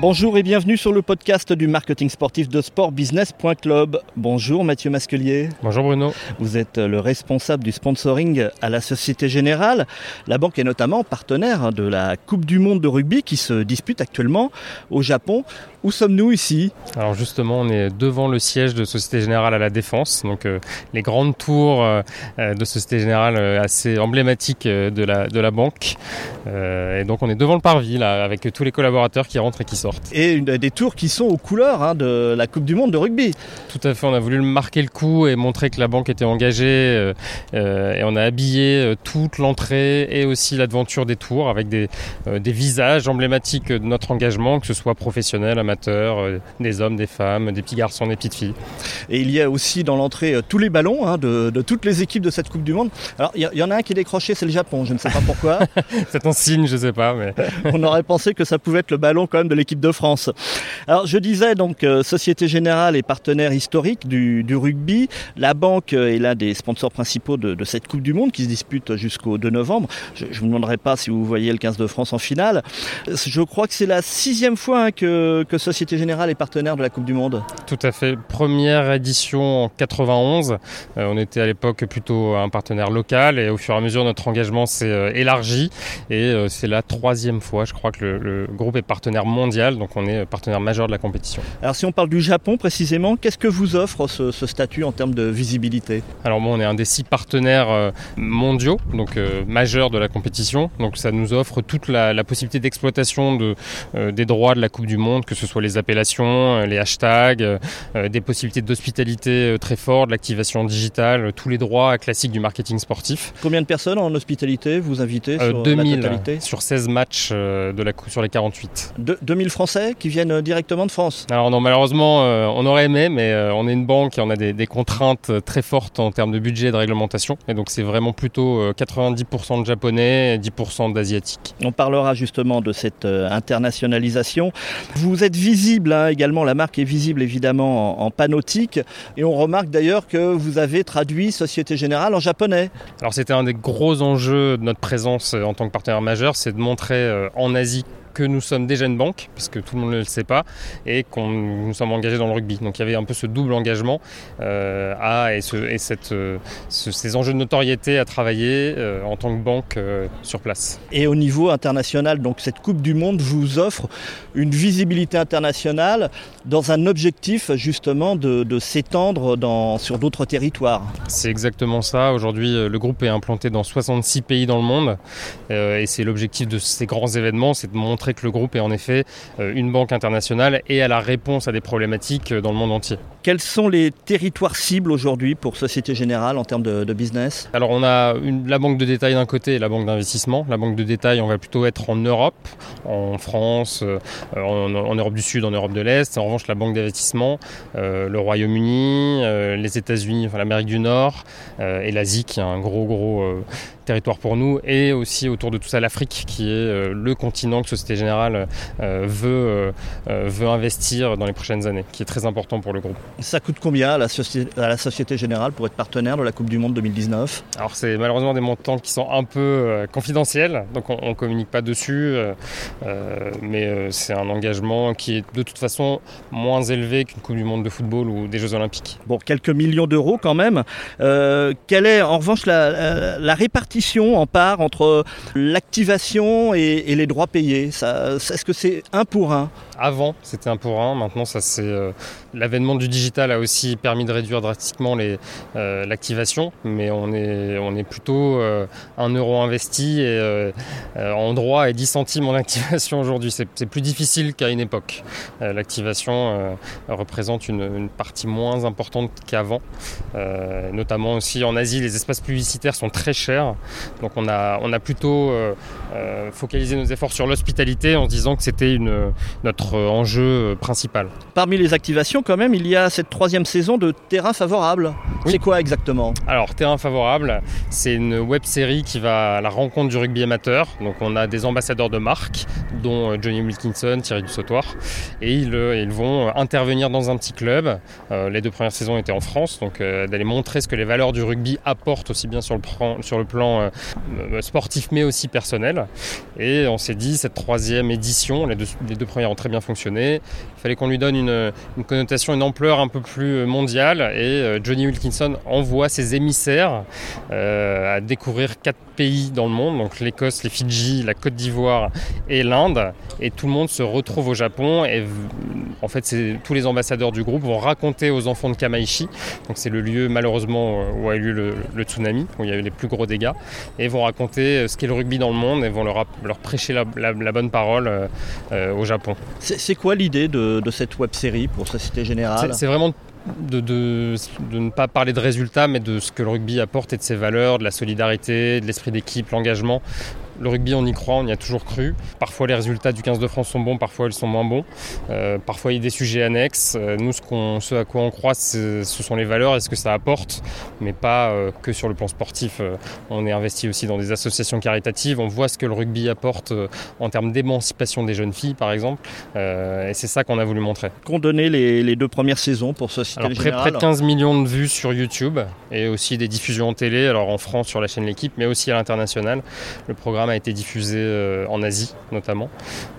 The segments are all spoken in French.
Bonjour et bienvenue sur le podcast du marketing sportif de sportbusiness.club. Bonjour Mathieu Masquelier. Bonjour Bruno. Vous êtes le responsable du sponsoring à la Société Générale. La banque est notamment partenaire de la Coupe du Monde de rugby qui se dispute actuellement au Japon. Où sommes-nous ici? Alors justement, on est devant le siège de Société Générale à la Défense, donc euh, les grandes tours euh, de Société Générale euh, assez emblématiques de la, de la banque. et donc on est devant le parvis là, avec tous les collaborateurs qui rentrent et qui sortent. Et une, des tours qui sont aux couleurs hein, de la Coupe du Monde de rugby. Tout à fait, on a voulu marquer le coup et montrer que la banque était engagée. et on a habillé toute l'entrée et aussi l'aventure des tours avec des, des visages emblématiques de notre engagement, que ce soit professionnel, amateurs, euh, des hommes, des femmes, des petits garçons, des petites filles. Et il y a aussi dans l'entrée euh, tous les ballons hein, de, toutes les équipes de cette Coupe du Monde. Alors il y, en a un qui est décroché, c'est le Japon, je ne sais pas pourquoi. c'est un signe, je ne sais pas. Mais... On aurait pensé que ça pouvait être le ballon quand même de l'équipe de France. Alors je disais donc euh, Société Générale est partenaire historique du, rugby. La banque est l'un des sponsors principaux de, cette Coupe du Monde qui se dispute jusqu'au 2 novembre. Je ne vous demanderai pas si vous voyez le 15 de France en finale. Je crois que c'est la sixième fois hein, que, Société Générale est partenaire de la Coupe du Monde Tout à fait. Première édition en 91. Euh, on était à l'époque plutôt un partenaire local et au fur et à mesure notre engagement s'est euh, élargi et c'est la troisième fois, je crois, que le, groupe est partenaire mondial, donc on est partenaire majeur de la compétition. Alors si on parle du Japon précisément, qu'est-ce que vous offre ce, statut en termes de visibilité? Alors bon, on est un des six partenaires mondiaux, donc majeurs de la compétition, donc ça nous offre toute la, la possibilité d'exploitation de, des droits de la Coupe du Monde, que ce soit les appellations, euh, les hashtags, euh, euh, des possibilités d'hospitalité très fortes, l'activation digitale, tous les droits classiques du marketing sportif. Combien de personnes en hospitalité vous invitez sur 2000 la totalité? sur 16 matchs de la, sur les 48. De, 2000 Français qui viennent directement de France Alors non, malheureusement, on aurait aimé, mais on est une banque et on a des, des, contraintes très fortes en termes de budget et de réglementation. Et donc c'est vraiment plutôt 90% de japonais et 10% d'asiatiques. On parlera justement de cette internationalisation. Vous êtes visible hein, également, la marque est visible évidemment en, panautique et on remarque d'ailleurs que vous avez traduit Société Générale en japonais. Alors c'était un des gros enjeux de notre présence en tant que partenaire majeur, c'est de montrer euh, en Asie que nous sommes déjà une banque, puisque tout le monde ne le sait pas, et qu'on nous sommes engagés dans le rugby. Donc il y avait un peu ce double engagement euh, à, et, cette, euh, ces enjeux de notoriété à travailler euh, en tant que banque sur place. Et au niveau international, donc cette Coupe du Monde vous offre une visibilité internationale dans un objectif justement de, s'étendre sur d'autres territoires. C'est exactement ça. Aujourd'hui, le groupe est implanté dans 66 pays dans le monde, et c'est l'objectif de ces grands événements, c'est de montrer que le groupe est en effet euh, une banque internationale et à la réponse à des problématiques euh, dans le monde entier. Quels sont les territoires cibles aujourd'hui pour Société Générale en termes de, business? Alors on a la banque de détail d'un côté et la banque d'investissement. La banque de détail, on va plutôt être en Europe, en France, euh, en, Europe du Sud, en Europe de l'Est. En revanche, la banque d'investissement, le Royaume-Uni, les États-Unis, enfin l'Amérique du Nord et l'Asie qui est un gros gros territoire pour nous et aussi autour de tout ça l'Afrique qui est euh, le continent que Société Générale euh, veut, euh, veut investir dans les prochaines années, qui est très important pour le groupe. Ça coûte combien à la, Société, à la Société Générale pour être partenaire de la Coupe du Monde 2019 Alors c'est malheureusement des montants qui sont un peu confidentiels, donc on ne communique pas dessus, mais c'est un engagement qui est de toute façon moins élevé qu'une Coupe du Monde de football ou des Jeux Olympiques. Bon, quelques millions d'euros quand même. quelle est en revanche la, la répartition en part entre l'activation et, les droits payés Est-ce que c'est un pour un Avant, c'était un pour un. Maintenant, ça c'est euh, l'avènement du digital a aussi permis de réduire drastiquement euh, l'activation, mais on est, on est plutôt euh, un euro investi et, en droit et 10 centimes en activation aujourd'hui. C'est plus difficile qu'à une époque. l'activation représente une, partie moins importante qu'avant, notamment aussi en Asie. Les espaces publicitaires sont très chers donc on a, plutôt euh, euh, focalisé nos efforts sur l'hospitalité en se disant que c'était notre enjeu principal. Parmi les activations quand même, il y a cette troisième saison de terrain favorable. C'est quoi exactement Alors, Terrain favorable, c'est une web série qui va à la rencontre du rugby amateur. Donc, on a des ambassadeurs de marque, dont euh, Johnny Wilkinson, Thierry Dussautoir, et ils, euh, ils, vont intervenir dans un petit club. Euh, les deux premières saisons étaient en France, donc euh, d'aller montrer ce que les valeurs du rugby apportent aussi bien sur le plan, sur le plan euh, sportif mais aussi personnel. Et on s'est dit, cette troisième édition, les deux, les deux premières ont très bien fonctionné, il fallait qu'on lui donne une, une, connotation, une ampleur un peu plus mondiale. Et Johnny Wilkinson envoie ses émissaires euh, à découvrir quatre pays dans le monde, donc l'Écosse, les Fidji, la Côte d'Ivoire et l'Inde. Et tout le monde se retrouve au Japon. Et en fait, tous les ambassadeurs du groupe vont raconter aux enfants de Kamaishi, donc c'est le lieu malheureusement où a eu lieu le, le, tsunami, où il y a eu les plus gros dégâts, et vont raconter ce qu'est le rugby dans le monde et vont leur, leur prêcher la, la, la, bonne parole euh, au Japon. C'est quoi l'idée de, de, cette web série pour Société Générale? C'est vraiment de, ne pas parler de résultats, mais de ce que le rugby apporte et de ses valeurs, de la solidarité, de l'esprit d'équipe, l'engagement. Le rugby, on y croit, on y a toujours cru. Parfois, les résultats du 15 de France sont bons, parfois, ils sont moins bons. Euh, parfois, il y a des sujets annexes. Euh, nous, ce, à quoi on croit, ce sont les valeurs et ce que ça apporte, mais pas euh, que sur le plan sportif. On est investi aussi dans des associations caritatives. On voit ce que le rugby apporte en termes d'émancipation des jeunes filles, par exemple. et c'est ça qu'on a voulu montrer. Qu'ont donné les, les, deux premières saisons pour Société alors, près, près de 15 millions de vues sur YouTube et aussi des diffusions en télé, alors en France sur la chaîne L'équipe, mais aussi à l'international. Le programme a été diffusé euh, en Asie notamment,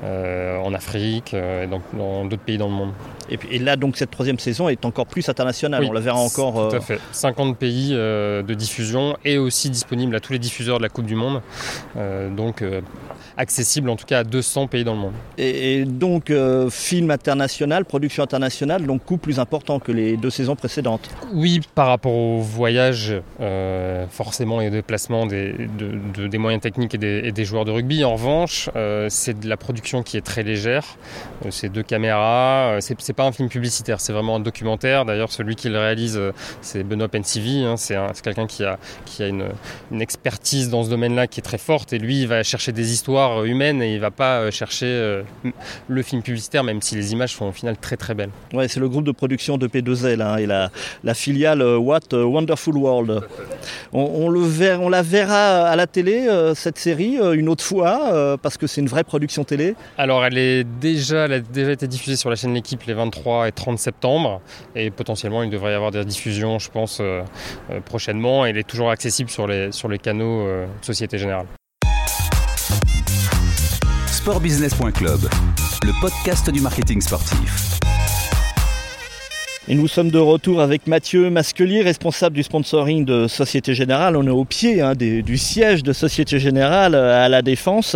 euh, en Afrique euh, et donc dans d'autres pays dans le monde. Et, puis, et là donc cette troisième saison est encore plus internationale, oui, on la verra encore. Tout à fait, 50 pays de diffusion et aussi disponible à tous les diffuseurs de la Coupe du Monde, donc accessible en tout cas à 200 pays dans le monde. Et, et donc euh, film international, production internationale, donc coût plus important que les deux saisons précédentes. Oui, par rapport au voyage, euh, forcément et au déplacement des, de, de, des moyens techniques et des, et des, joueurs de rugby. En revanche, euh, c'est de la production qui est très légère. Euh, c'est deux caméras. Euh, c'est pas un film publicitaire, c'est vraiment un documentaire. D'ailleurs, celui qui le réalise, c'est Benoît Pensivi. Hein, c'est quelqu'un qui a, une, expertise dans ce domaine-là qui est très forte. Et lui, il va chercher des histoires humaine et il va pas chercher le film publicitaire, même si les images sont au final très très belles. Ouais, c'est le groupe de production de P2L hein, et la, filiale What Wonderful World. On, la verra à la télé cette série euh, une autre fois euh, parce que c'est une vraie production télé. Alors elle est déjà, elle a déjà été diffusée sur la chaîne L'équipe les 23 et 30 septembre et potentiellement il devrait y avoir des diffusions, je pense, prochainement. Elle est toujours accessible sur les, sur les canaux Société Générale sportbusiness.club, le podcast du marketing sportif. Et nous sommes de retour avec Mathieu Masquelier, responsable du sponsoring de Société Générale. On est au pied hein, du siège de Société Générale à la Défense.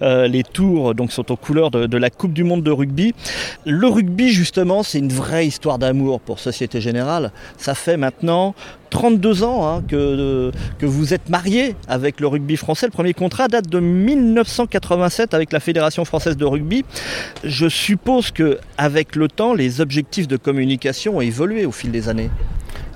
Euh, les tours sont aux couleurs de, la Coupe du Monde de rugby. Le rugby, justement, c'est une vraie histoire d'amour pour Société Générale. Ça fait maintenant 32 ans hein, que, que vous êtes marié avec le rugby français. Le premier contrat date de 1987 avec la Fédération française de rugby. Je suppose que avec le temps, les objectifs de communication ont évolué au fil des années.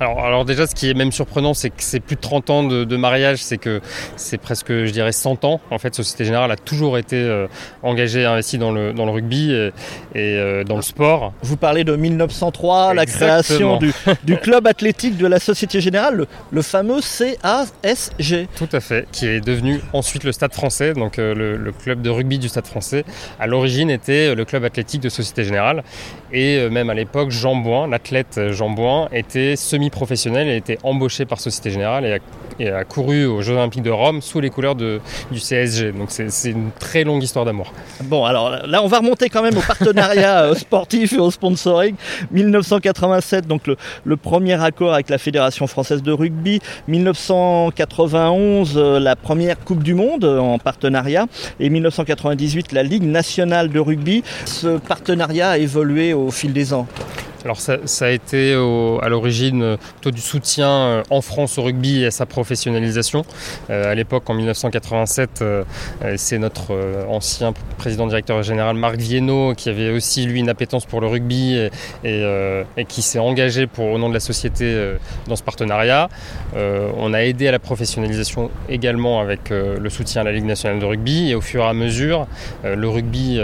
Alors, alors, déjà, ce qui est même surprenant, c'est que c'est plus de 30 ans de, de mariage, c'est que c'est presque, je dirais, 100 ans. En fait, Société Générale a toujours été euh, engagée, investie dans le, dans le rugby et, et euh, dans le sport. Vous parlez de 1903, Exactement. la création du, du, club athlétique de la Société Générale, le, le, fameux CASG. Tout à fait, qui est devenu ensuite le Stade français, donc euh, le, le, club de rugby du Stade français. À l'origine était le club athlétique de Société Générale. Et euh, même à l'époque, Jean Boin, l'athlète Jean Boin, était semi-professionnel et était embauché par Société Générale et a, et a, couru aux Jeux Olympiques de Rome sous les couleurs de, du CSG. Donc c'est une très longue histoire d'amour. Bon, alors là, on va remonter quand même au partenariat euh, sportif et au sponsoring. 1987, donc le, le, premier accord avec la Fédération française de rugby. 1991, euh, la première Coupe du Monde en partenariat. Et 1998, la Ligue nationale de rugby. Ce partenariat a évolué au fil des ans. Alors ça, a été à l'origine plutôt du soutien euh, en France au rugby et à sa professionnalisation. Euh, à l'époque, en 1987, euh, c'est notre euh, ancien président directeur général Marc Viennot qui avait aussi lui une appétence pour le rugby et, euh, qui s'est engagé pour, au nom de la société euh, dans ce partenariat. on a aidé à la professionnalisation également avec le soutien à la Ligue nationale de rugby et au fur et à mesure, le rugby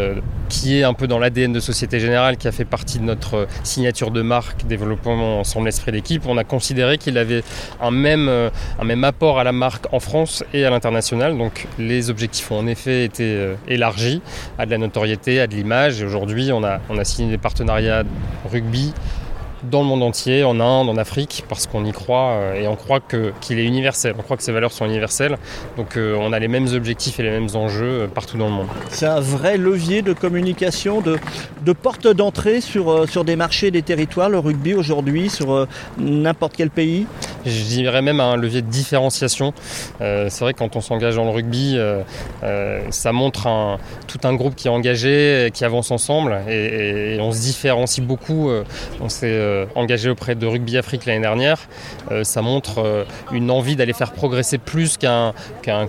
qui est un peu dans l'ADN de Société Générale, qui a fait partie de notre signature de marque, développement ensemble l'esprit d'équipe, on a considéré qu'il avait un même, un même apport à la marque en France et à l'international. Donc les objectifs ont en effet été élargis à de la notoriété, à de l'image. Et aujourd'hui, on a signé des partenariats rugby, dans le monde entier, en Inde, en Afrique, parce qu'on y croit euh, et on croit qu'il est universel. On croit que ces valeurs sont universelles. Donc euh, on a les mêmes objectifs et les mêmes enjeux euh, partout dans le monde. C'est un vrai levier de communication, de, de porte d'entrée sur, sur des marchés, des territoires, le rugby aujourd'hui, sur n'importe quel pays? Je dirais même un levier de différenciation. c'est vrai que quand on s'engage dans le rugby, ça montre un, tout un groupe qui est engagé, qui avance ensemble et, et on se différencie beaucoup. on s'est engagé auprès de Rugby Afrique l'année dernière, euh, ça montre euh, une envie d'aller faire progresser plus qu'un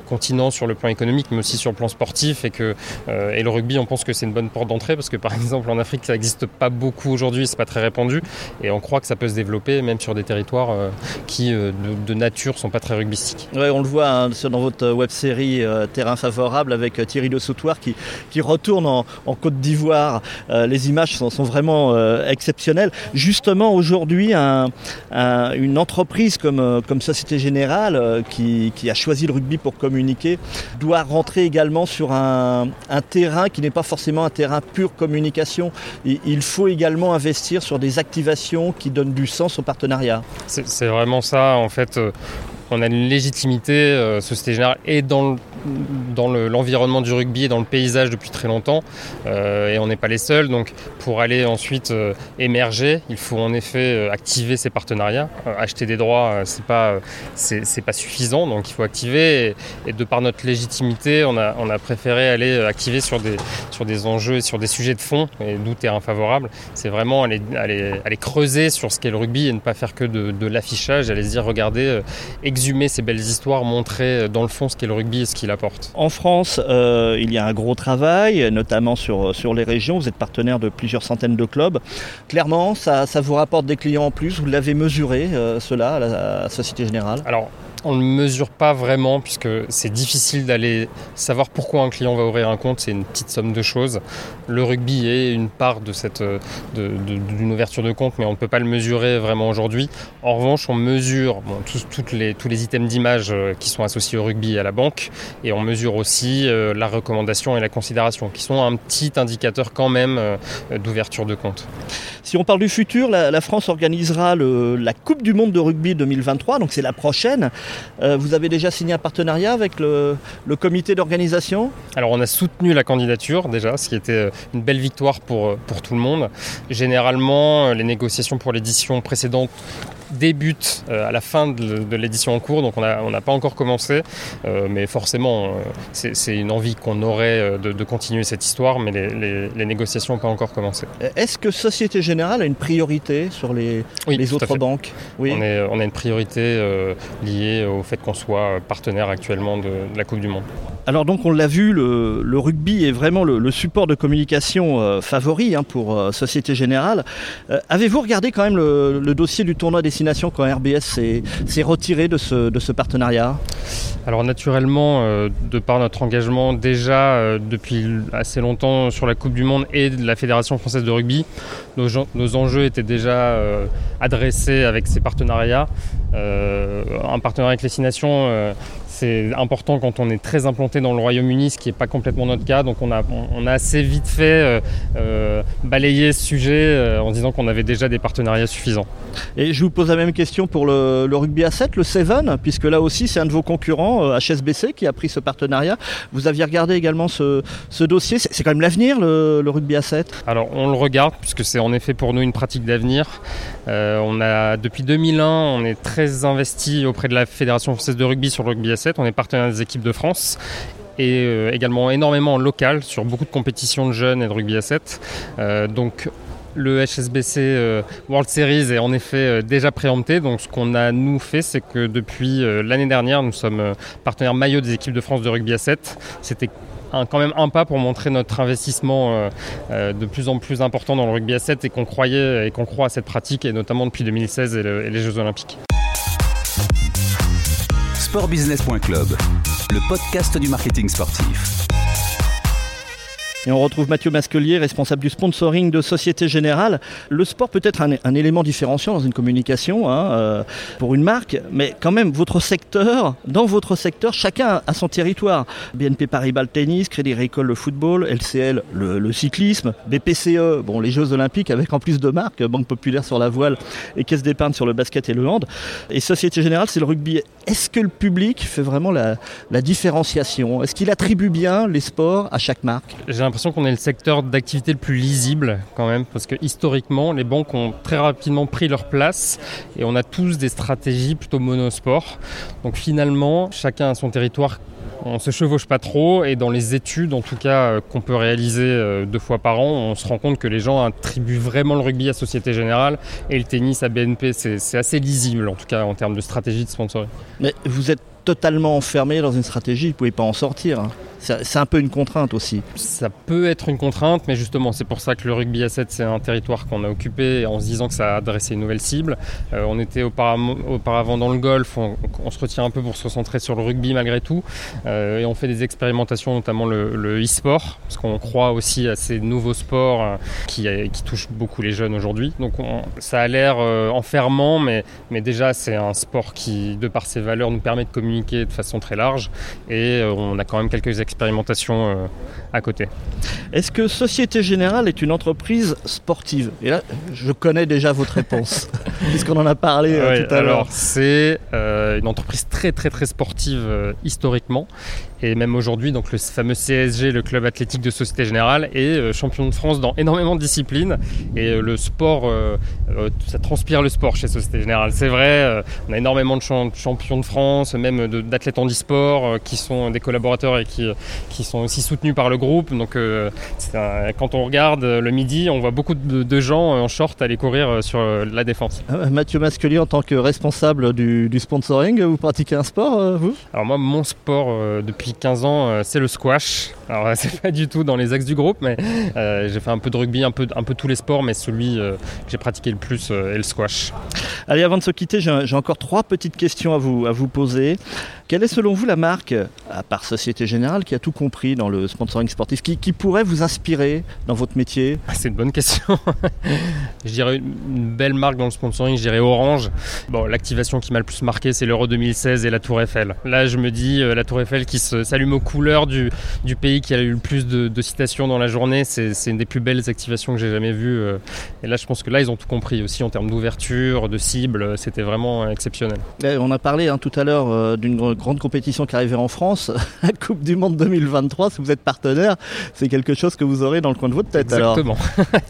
continent sur le plan économique, mais aussi sur le plan sportif. Et, que, et le rugby, on pense que c'est une bonne porte d'entrée parce que par exemple en Afrique, ça n'existe pas beaucoup aujourd'hui, c'est pas très répandu. Et on croit que ça peut se développer même sur des territoires qui de, nature sont pas très rugbystiques. On le voit hein, dans votre web série Terrain favorable avec Thierry Le Soutoir qui, qui retourne en, Côte d'Ivoire. les images sont, sont vraiment exceptionnelles. Juste aujourd'hui une entreprise comme, euh, Société Générale euh, qui, a choisi le rugby pour communiquer doit rentrer également sur un, terrain qui n'est pas forcément un terrain pure communication. il faut également investir sur des activations qui donnent du sens au partenariat. C'est vraiment ça en fait. Euh, on a une légitimité, euh, Société Générale, et dans, dans l'environnement du rugby et dans le paysage depuis très longtemps. Euh, et on n'est pas les seuls. Donc pour aller ensuite euh, émerger, il faut en effet activer ces partenariats. acheter des droits, c'est pas, c'est, pas suffisant. Donc il faut activer. Et, de par notre légitimité, on a, on a préféré aller activer sur des, sur des enjeux et sur des sujets de fond, et d'où terrain favorable. C'est vraiment aller, aller, aller, creuser sur ce qu'est le rugby et ne pas faire que de, de l'affichage, aller se dire regardez, exhumer ces belles histoires, montrer dans le fond ce qu'est le rugby et ce qu'il apporte. En France, euh, il y a un gros travail, notamment sur, sur les régions. Vous êtes partenaire de plusieurs centaines de clubs. Clairement, ça, ça vous rapporte des clients en plus. Vous l'avez mesuré, euh, cela, à la Société Générale Alors, on ne mesure pas vraiment puisque c'est difficile d'aller savoir pourquoi un client va ouvrir un compte, c'est une petite somme de choses. Le rugby est une part de cette d'une ouverture de compte, mais on ne peut pas le mesurer vraiment aujourd'hui. En revanche, on mesure tous les items d'image euh, qui sont associés au rugby et à la banque, et on mesure aussi euh, la recommandation et la considération, qui sont un petit indicateur quand même euh, d'ouverture de compte. Si on parle du futur, la, France organisera la Coupe du Monde de rugby 2023, donc c'est la prochaine. Euh, vous avez déjà signé un partenariat avec le, comité d'organisation? Alors on a soutenu la candidature déjà, ce qui était euh, une belle victoire euh, pour tout le monde. Généralement, les négociations pour l'édition précédente débute euh, à la fin de, l'édition en cours, donc on n'a pas encore commencé, euh, mais forcément euh, c'est une envie qu'on aurait de, continuer cette histoire, mais les, négociations n'ont pas encore commencé. Est-ce que Société Générale a une priorité sur les, les autres banques? Oui. on, est, on, a une priorité liée au fait qu'on soit partenaire actuellement de, la Coupe du Monde. Alors donc on l'a vu, le, rugby est vraiment le, support de communication favori hein, pour Société Générale. Avez-vous regardé quand même le, dossier du tournoi des quand RBS s'est retiré de ce, de ce partenariat? Alors naturellement, euh, de par notre engagement déjà euh, depuis assez longtemps sur la Coupe du Monde et de la Fédération française de rugby, nos, enjeux étaient déjà euh, adressés avec ces partenariats. un partenariat avec les Six Nations, c'est important quand on est très implanté dans le Royaume-Uni, ce qui n'est pas complètement notre cas. Donc on a, on a assez vite fait balayer ce sujet en disant qu'on avait déjà des partenariats suffisants. Et je vous pose la même question pour le, rugby à 7, le Seven, puisque là aussi c'est un de vos concurrents, HSBC, euh, qui a pris ce partenariat. Vous aviez regardé également ce, dossier. C'est quand même l'avenir, le, rugby à 7 Alors on le regarde, puisque c'est en effet pour nous une pratique d'avenir. Euh, on a depuis 2001, on est très investi auprès de la Fédération française de rugby sur le rugby à 7. On est partenaire des équipes de France et euh, également énormément en local sur beaucoup de compétitions de jeunes et de rugby à 7. donc le HSBC euh, World Series est en effet euh, déjà préempté. Donc ce qu'on a nous fait, c'est que depuis euh, l'année dernière, nous sommes partenaires maillot des équipes de France de rugby à 7. C'était quand même un pas pour montrer notre investissement de plus en plus important dans le rugby à 7 et qu'on croyait et qu'on croit à cette pratique et notamment depuis 2016 et, et les Jeux Olympiques. Sportbusiness.club, le podcast du marketing sportif. Et on retrouve Mathieu Masquelier, responsable du sponsoring de Société Générale. Le sport peut être un, élément différenciant dans une communication hein, euh, pour une marque, mais quand même, votre secteur, dans votre secteur, chacun a son territoire. BNP Paribas le tennis, Crédit Agricole le football, LCL le, le, cyclisme, BPCE, bon, les Jeux Olympiques avec en plus de marques, Banque Populaire sur la voile et Caisse d'épargne sur le basket et le hand. Et Société Générale, c'est le rugby. Est-ce que le public fait vraiment la, différenciation? Est-ce qu'il attribue bien les sports à chaque marque? L'impression qu'on est le secteur d'activité le plus lisible quand même, parce que historiquement, les banques ont très rapidement pris leur place et on a tous des stratégies plutôt monosport. Donc finalement, chacun a son territoire on se chevauche pas trop et dans les études en tout cas euh, qu'on peut réaliser euh, deux fois par an, on se rend compte que les gens attribuent vraiment le rugby à Société Générale et le tennis à BNP. C'est assez lisible en tout cas en termes de stratégie de sponsoring. Mais vous êtes totalement enfermé dans une stratégie, vous ne pouvez pas en sortir. C'est un peu une contrainte aussi. Ça peut être une contrainte, mais justement, c'est pour ça que le rugby à 7, c'est un territoire qu'on a occupé en se disant que ça a adressé une nouvelle cible. Euh, on était auparavant, dans le golf, on, se retient un peu pour se concentrer sur le rugby malgré tout. Euh, et on fait des expérimentations, notamment le e-sport, parce qu'on croit aussi à ces nouveaux sports euh, qui, touchent beaucoup les jeunes aujourd'hui. Donc on, ça a l'air enfermant, mais, mais déjà, c'est un sport qui, de par ses valeurs, nous permet de communiquer de façon très large. Et on a quand même quelques expérimentation euh, à côté. Est-ce que Société Générale est une entreprise sportive? Et là, je connais déjà votre réponse, puisqu'on en a parlé euh, tout à l'heure. Alors, c'est euh, une entreprise très très très sportive historiquement. Et même aujourd'hui, donc le fameux CSG, le club athlétique de Société Générale, est champion de France dans énormément de disciplines. Et le sport, euh, ça transpire le sport chez Société Générale. C'est vrai, on a énormément de champions de France, même d'athlètes en e-sport, qui sont des collaborateurs et qui, qui sont aussi soutenus par le groupe. Donc un, quand on regarde le midi, on voit beaucoup de, de gens en short aller courir sur la défense. Mathieu Masquelier, en tant que responsable du, du sponsoring, vous pratiquez un sport, vous? Alors moi, mon sport depuis 15 ans, c'est le squash. Alors c'est pas du tout dans les axes du groupe, mais euh, j'ai fait un peu de rugby, un peu, un peu tous les sports, mais celui euh, que j'ai pratiqué le plus euh, est le squash. Allez, avant de se quitter, j'ai encore trois petites questions à vous, à vous poser. Quelle est selon vous la marque, à part Société Générale, qui a tout compris dans le sponsoring sportif, qui, qui pourrait vous inspirer dans votre métier? Ah, C'est une bonne question. je dirais une belle marque dans le sponsoring, je dirais Orange. Bon, l'activation qui m'a le plus marqué, c'est l'Euro 2016 et la Tour Eiffel. Là, je me dis, la Tour Eiffel qui s'allume aux couleurs du, du pays qui a eu le plus de, de citations dans la journée. C'est une des plus belles activations que j'ai jamais vues. euh. Et là, je pense que là, ils ont tout compris aussi en termes d'ouverture, de cible. C'était vraiment exceptionnel. Eh, On a parlé hein, tout à l'heure euh, d'une grande compétition qui arrivait en France, la Coupe du Monde 2023. Si vous êtes partenaire, c'est quelque chose que vous aurez dans le coin de votre tête. Alors, Exactement.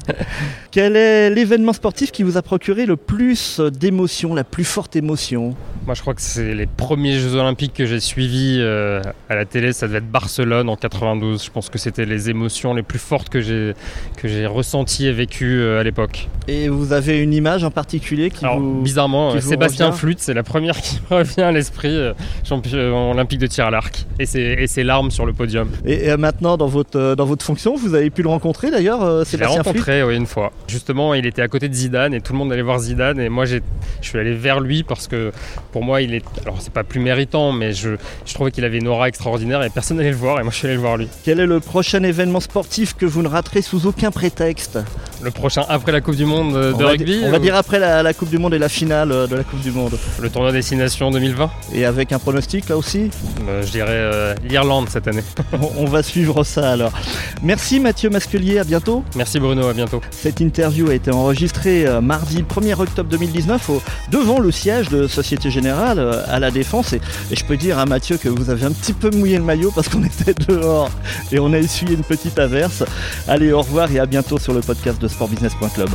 quel est l'événement sportif qui vous a procuré le plus d'émotion, la plus forte émotion? Moi, je crois que c'est les premiers Jeux Olympiques que j'ai suivis euh, à la télé. Ça devait être Barcelone en 92. Je pense que c'était les émotions les plus fortes que j'ai que j'ai ressenties et vécues euh, à l'époque. Et vous avez une image en particulier qui Alors, vous... bizarrement, qui euh, vous Sébastien Flûte, c'est la première qui me revient à l'esprit, champion olympique de tir à l'arc. Et ses, et ses larmes sur le podium. Et, et maintenant, dans votre, euh, dans votre fonction, vous avez pu le rencontrer d'ailleurs, euh, Je l'ai Sébastien Flûte rencontré oui, une fois. Justement, il était à côté de Zidane et tout le monde allait voir Zidane. Et moi, je suis allé vers lui parce que pour moi, il est. Alors, c'est pas plus méritant, mais je, je trouvais qu'il avait une aura extraordinaire et personne n'allait le voir. Et moi, je suis allé le voir lui. Quel est le prochain événement sportif que vous ne raterez sous aucun prétexte? Le prochain après la Coupe du Monde euh, on de va, rugby, on va euh, dire après la, la Coupe du Monde et la finale euh, de la Coupe du Monde. le tournoi Destination 2020. Et avec un pronostic là aussi Euh, je dirais euh, l'Irlande cette année. on, on va suivre ça alors. Merci Mathieu Masquelier, à bientôt. Merci Bruno, à bientôt. Cette interview a été enregistrée euh, mardi 1er octobre 2019 au- devant le siège de Société Générale euh, à la Défense. Et, et je peux dire à Mathieu que vous avez un petit peu mouillé le maillot parce qu'on était dehors et on a essuyé une petite averse. Allez, au revoir et à bientôt sur le podcast de sportbusiness.club.